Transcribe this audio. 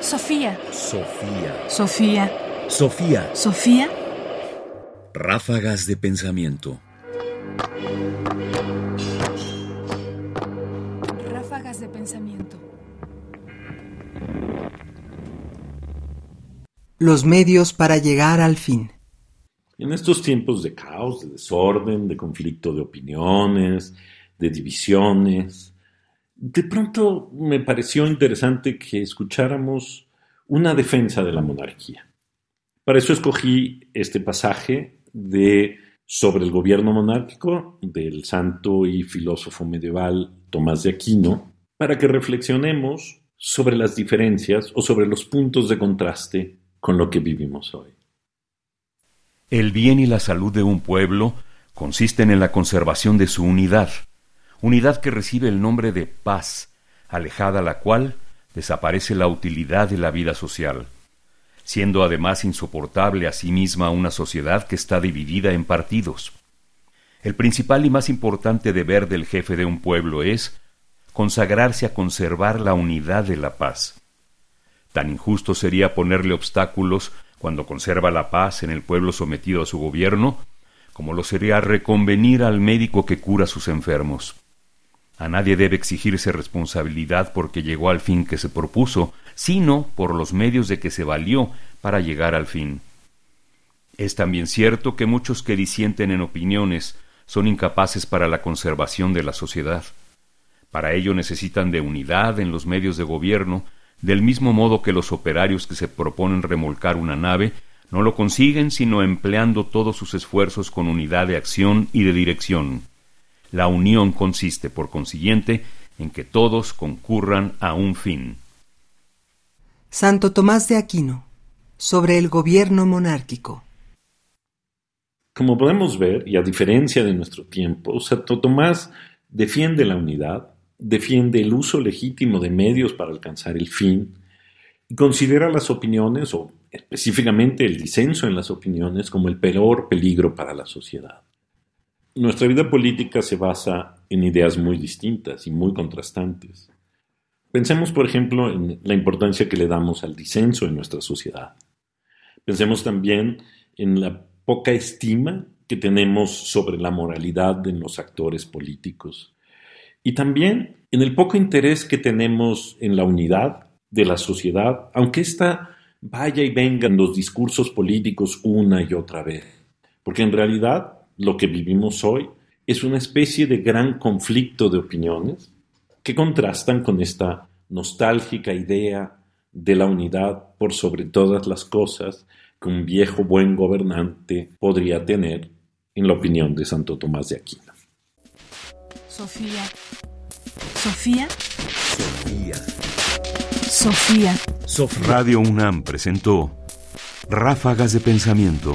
Sofía. Sofía. Sofía. Sofía. Sofía. Ráfagas de pensamiento. Ráfagas de pensamiento. Los medios para llegar al fin. En estos tiempos de caos, de desorden, de conflicto de opiniones, de divisiones, de pronto me pareció interesante que escucháramos una defensa de la monarquía. Para eso escogí este pasaje de sobre el gobierno monárquico del santo y filósofo medieval Tomás de Aquino, para que reflexionemos sobre las diferencias o sobre los puntos de contraste con lo que vivimos hoy. El bien y la salud de un pueblo consisten en la conservación de su unidad, unidad que recibe el nombre de paz, alejada la cual desaparece la utilidad de la vida social, siendo además insoportable a sí misma una sociedad que está dividida en partidos. El principal y más importante deber del jefe de un pueblo es consagrarse a conservar la unidad de la paz. Tan injusto sería ponerle obstáculos cuando conserva la paz en el pueblo sometido a su gobierno, como lo sería reconvenir al médico que cura sus enfermos. A nadie debe exigirse responsabilidad porque llegó al fin que se propuso, sino por los medios de que se valió para llegar al fin. Es también cierto que muchos que disienten en opiniones son incapaces para la conservación de la sociedad. Para ello necesitan de unidad en los medios de gobierno, del mismo modo que los operarios que se proponen remolcar una nave no lo consiguen sino empleando todos sus esfuerzos con unidad de acción y de dirección. La unión consiste, por consiguiente, en que todos concurran a un fin. Santo Tomás de Aquino, sobre el gobierno monárquico. Como podemos ver, y a diferencia de nuestro tiempo, Santo Tomás defiende la unidad, defiende el uso legítimo de medios para alcanzar el fin, y considera las opiniones, o específicamente el disenso en las opiniones, como el peor peligro para la sociedad. Nuestra vida política se basa en ideas muy distintas y muy contrastantes. Pensemos, por ejemplo, en la importancia que le damos al disenso en nuestra sociedad. Pensemos también en la poca estima que tenemos sobre la moralidad de los actores políticos y también en el poco interés que tenemos en la unidad de la sociedad, aunque ésta vaya y venga en los discursos políticos una y otra vez. Porque en realidad lo que vivimos hoy es una especie de gran conflicto de opiniones que contrastan con esta nostálgica idea de la unidad por sobre todas las cosas que un viejo buen gobernante podría tener en la opinión de Santo Tomás de Aquino. Sofía. Sofía. Sofía. Sofía. Radio UNAM presentó Ráfagas de Pensamiento.